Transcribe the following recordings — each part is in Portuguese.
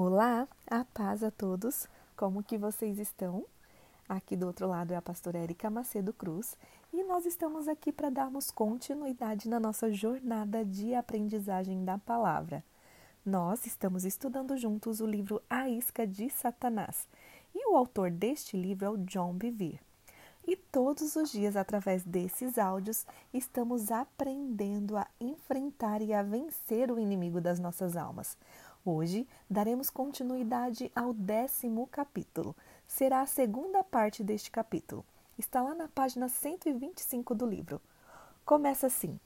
Olá, a paz a todos. Como que vocês estão? Aqui do outro lado é a pastora Erika Macedo Cruz e nós estamos aqui para darmos continuidade na nossa jornada de aprendizagem da palavra. Nós estamos estudando juntos o livro A Isca de Satanás e o autor deste livro é o John Bevere. E todos os dias, através desses áudios, estamos aprendendo a enfrentar e a vencer o inimigo das nossas almas. Hoje daremos continuidade ao décimo capítulo. Será a segunda parte deste capítulo. Está lá na página 125 do livro. Começa assim: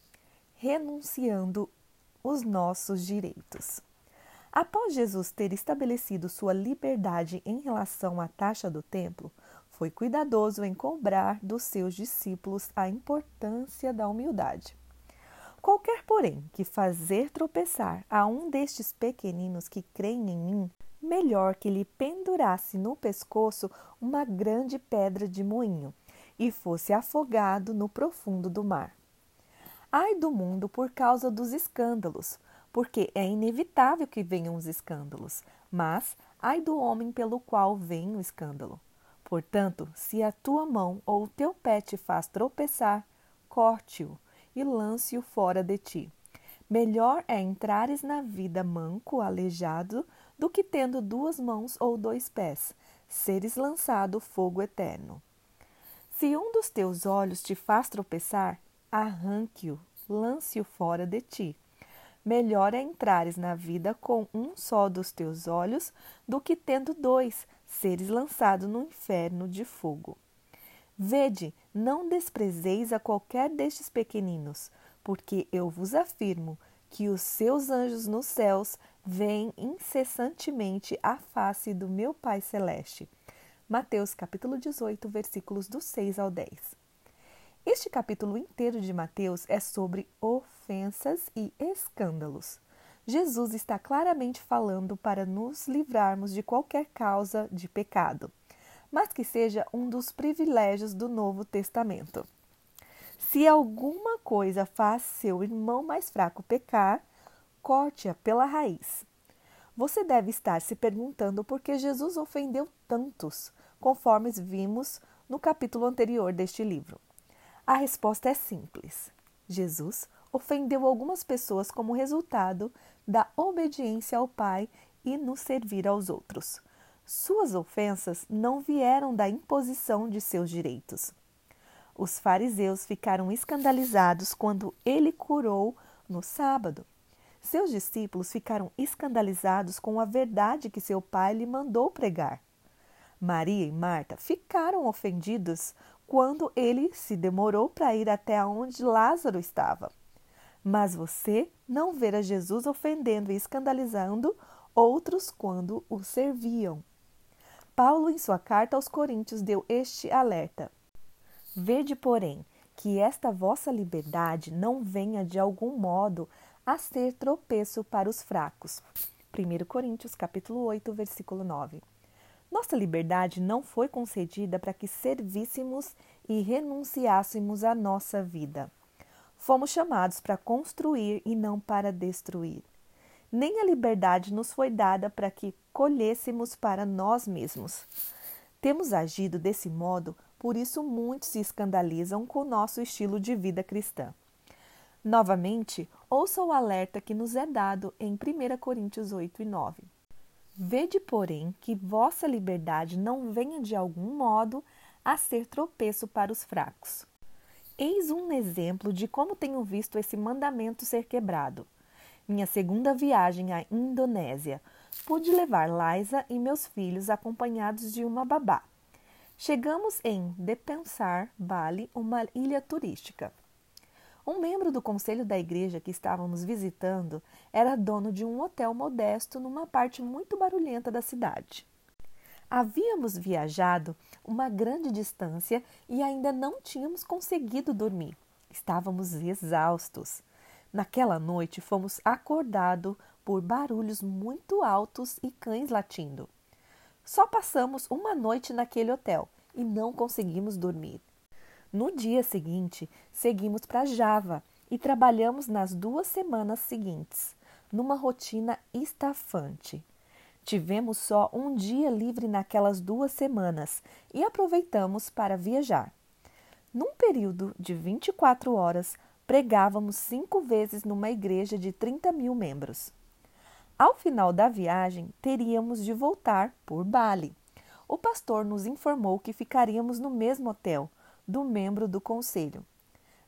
Renunciando os nossos direitos. Após Jesus ter estabelecido sua liberdade em relação à taxa do templo, foi cuidadoso em cobrar dos seus discípulos a importância da humildade. Qualquer, porém, que fazer tropeçar a um destes pequeninos que creem em mim, melhor que lhe pendurasse no pescoço uma grande pedra de moinho e fosse afogado no profundo do mar. Ai do mundo por causa dos escândalos, porque é inevitável que venham os escândalos, mas ai do homem pelo qual vem o escândalo. Portanto, se a tua mão ou o teu pé te faz tropeçar, corte-o e lance-o fora de ti. Melhor é entrares na vida manco, aleijado, do que tendo duas mãos ou dois pés, seres lançado fogo eterno. Se um dos teus olhos te faz tropeçar, arranque-o, lance-o fora de ti. Melhor é entrares na vida com um só dos teus olhos do que tendo dois, seres lançados no inferno de fogo. Vede, não desprezeis a qualquer destes pequeninos, porque eu vos afirmo que os seus anjos nos céus veem incessantemente a face do meu Pai Celeste. Mateus capítulo 18, versículos do 6 ao 10. Este capítulo inteiro de Mateus é sobre ofensas e escândalos. Jesus está claramente falando para nos livrarmos de qualquer causa de pecado, mas que seja um dos privilégios do Novo Testamento. Se alguma coisa faz seu irmão mais fraco pecar, corte-a pela raiz. Você deve estar se perguntando por que Jesus ofendeu tantos, conforme vimos no capítulo anterior deste livro. A resposta é simples. Jesus ofendeu algumas pessoas como resultado da obediência ao Pai e no servir aos outros. Suas ofensas não vieram da imposição de seus direitos. Os fariseus ficaram escandalizados quando ele curou no sábado. Seus discípulos ficaram escandalizados com a verdade que seu pai lhe mandou pregar. Maria e Marta ficaram ofendidos quando ele se demorou para ir até onde Lázaro estava. Mas você não verá Jesus ofendendo e escandalizando outros quando o serviam. Paulo, em sua carta aos Coríntios, deu este alerta: Vede, porém, que esta vossa liberdade não venha de algum modo a ser tropeço para os fracos. 1 Coríntios capítulo 8, versículo 9. Nossa liberdade não foi concedida para que servíssemos e renunciássemos à nossa vida. Fomos chamados para construir e não para destruir. Nem a liberdade nos foi dada para que colhêssemos para nós mesmos. Temos agido desse modo, por isso muitos se escandalizam com o nosso estilo de vida cristã. Novamente, ouça o alerta que nos é dado em 1 Coríntios 8 e 9. Vede, porém, que vossa liberdade não venha de algum modo a ser tropeço para os fracos. Eis um exemplo de como tenho visto esse mandamento ser quebrado. Minha segunda viagem à Indonésia, pude levar Liza e meus filhos acompanhados de uma babá. Chegamos em Depensar, Bali, uma ilha turística. Um membro do conselho da igreja que estávamos visitando era dono de um hotel modesto numa parte muito barulhenta da cidade. Havíamos viajado uma grande distância e ainda não tínhamos conseguido dormir. Estávamos exaustos. Naquela noite fomos acordados por barulhos muito altos e cães latindo. Só passamos uma noite naquele hotel e não conseguimos dormir. No dia seguinte, seguimos para Java e trabalhamos nas duas semanas seguintes, numa rotina estafante. Tivemos só um dia livre naquelas duas semanas e aproveitamos para viajar. Num período de 24 horas, pregávamos cinco vezes numa igreja de 30 mil membros. Ao final da viagem, teríamos de voltar por Bali. O pastor nos informou que ficaríamos no mesmo hotel do membro do conselho.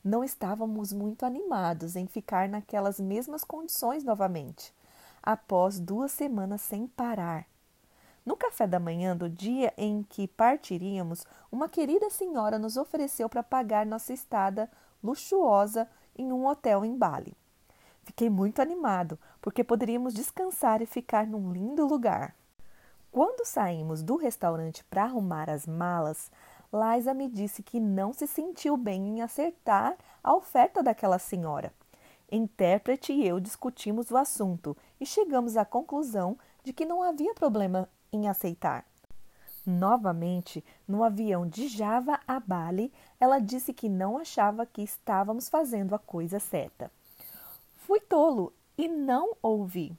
Não estávamos muito animados em ficar naquelas mesmas condições novamente, após duas semanas sem parar. No café da manhã do dia em que partiríamos, uma querida senhora nos ofereceu para pagar nossa estada luxuosa em um hotel em Bali. Fiquei muito animado, porque poderíamos descansar e ficar num lindo lugar. Quando saímos do restaurante para arrumar as malas, Liza me disse que não se sentiu bem em acertar a oferta daquela senhora. Intérprete e eu discutimos o assunto e chegamos à conclusão de que não havia problema em aceitar. Novamente, no avião de Java a Bali, ela disse que não achava que estávamos fazendo a coisa certa. Fui tolo e não ouvi.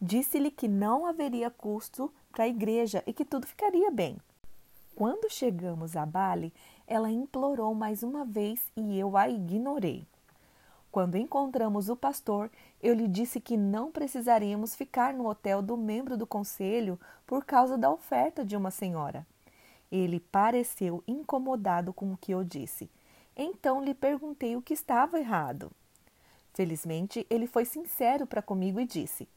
Disse-lhe que não haveria custo para a igreja e que tudo ficaria bem. Quando chegamos a Bali, ela implorou mais uma vez e eu a ignorei. Quando encontramos o pastor, eu lhe disse que não precisaríamos ficar no hotel do membro do conselho por causa da oferta de uma senhora. Ele pareceu incomodado com o que eu disse. Então lhe perguntei o que estava errado. Felizmente, ele foi sincero para comigo e disse: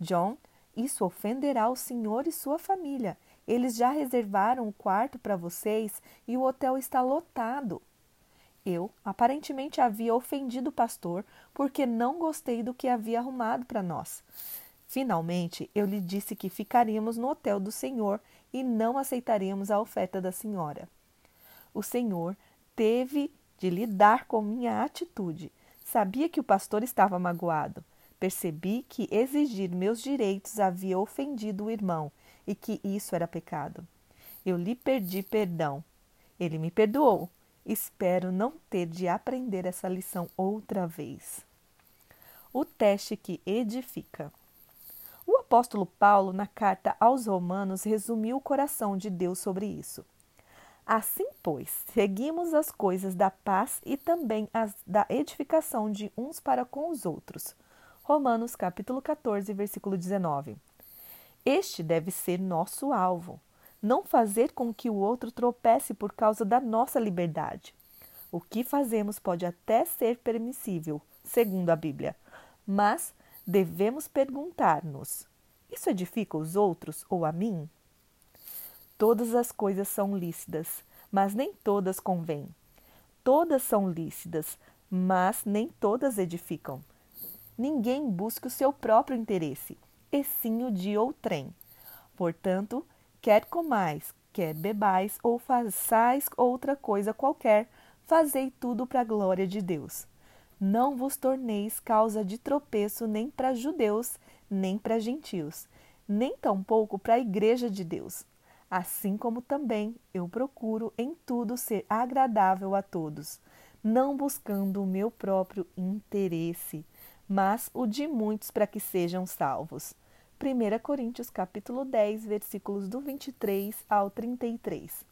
John, isso ofenderá o senhor e sua família. Eles já reservaram o quarto para vocês e o hotel está lotado. Eu, aparentemente, havia ofendido o pastor porque não gostei do que havia arrumado para nós. Finalmente, eu lhe disse que ficaríamos no hotel do senhor e não aceitaríamos a oferta da senhora. O senhor teve de lidar com minha atitude Sabia que o pastor estava magoado. Percebi que exigir meus direitos havia ofendido o irmão e que isso era pecado. Eu lhe pedi perdão. Ele me perdoou. Espero não ter de aprender essa lição outra vez. O teste que edifica. O apóstolo Paulo, na carta aos Romanos, resumiu o coração de Deus sobre isso. Assim, pois, seguimos as coisas da paz e também as da edificação de uns para com os outros. Romanos capítulo 14, versículo 19. Este deve ser nosso alvo, não fazer com que o outro tropece por causa da nossa liberdade. O que fazemos pode até ser permissível, segundo a Bíblia, mas devemos perguntar-nos: isso edifica os outros ou a mim? Todas as coisas são lícitas, mas nem todas convêm. Todas são lícitas, mas nem todas edificam. Ninguém busca o seu próprio interesse, e sim o de outrem. Portanto, quer comais, quer bebais ou façais outra coisa qualquer, fazei tudo para a glória de Deus. Não vos torneis causa de tropeço nem para judeus, nem para gentios, nem tampouco para a igreja de Deus assim como também eu procuro em tudo ser agradável a todos, não buscando o meu próprio interesse, mas o de muitos para que sejam salvos. 1 Coríntios capítulo 10, versículos do 23 ao 33.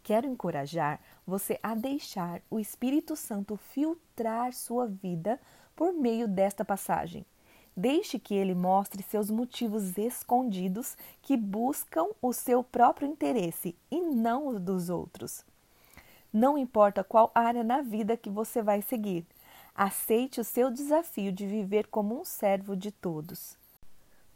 Quero encorajar você a deixar o Espírito Santo filtrar sua vida por meio desta passagem. Deixe que ele mostre seus motivos escondidos que buscam o seu próprio interesse e não os dos outros. Não importa qual área na vida que você vai seguir, aceite o seu desafio de viver como um servo de todos.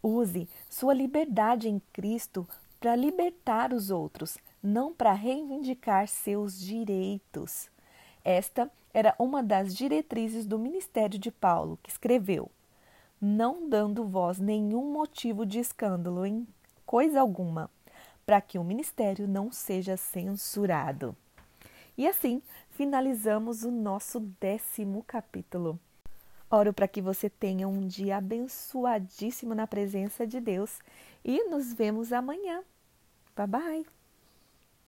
Use sua liberdade em Cristo para libertar os outros, não para reivindicar seus direitos. Esta era uma das diretrizes do ministério de Paulo, que escreveu: não dando voz nenhum motivo de escândalo em coisa alguma, para que o ministério não seja censurado. E assim finalizamos o nosso décimo capítulo. Oro para que você tenha um dia abençoadíssimo na presença de Deus e nos vemos amanhã. Bye bye!